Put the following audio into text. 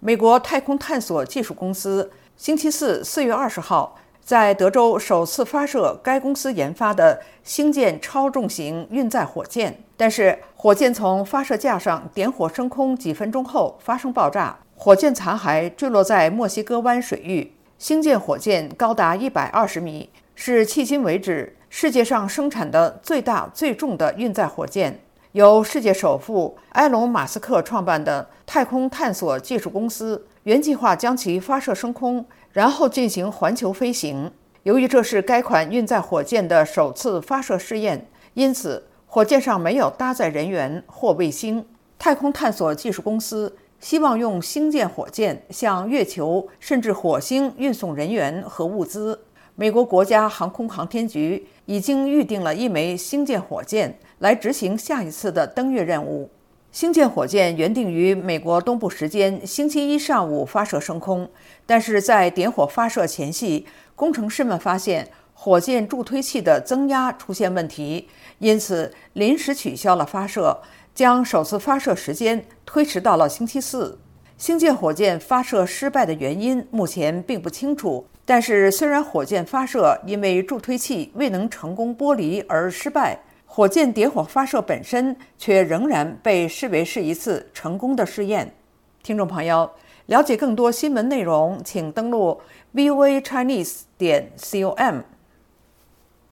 美国太空探索技术公司星期四四月二十号在德州首次发射该公司研发的星舰超重型运载火箭，但是火箭从发射架上点火升空几分钟后发生爆炸，火箭残骸坠落在墨西哥湾水域。星舰火箭高达一百二十米，是迄今为止世界上生产的最大最重的运载火箭。由世界首富埃隆·马斯克创办的太空探索技术公司原计划将其发射升空，然后进行环球飞行。由于这是该款运载火箭的首次发射试验，因此火箭上没有搭载人员或卫星。太空探索技术公司。希望用星舰火箭向月球甚至火星运送人员和物资。美国国家航空航天局已经预定了一枚星舰火箭来执行下一次的登月任务。星舰火箭原定于美国东部时间星期一上午发射升空，但是在点火发射前夕，工程师们发现火箭助推器的增压出现问题，因此临时取消了发射。将首次发射时间推迟到了星期四。星舰火箭发射失败的原因目前并不清楚。但是，虽然火箭发射因为助推器未能成功剥离而失败，火箭点火发射本身却仍然被视为是一次成功的试验。听众朋友，了解更多新闻内容，请登录 VOA Chinese 点 com。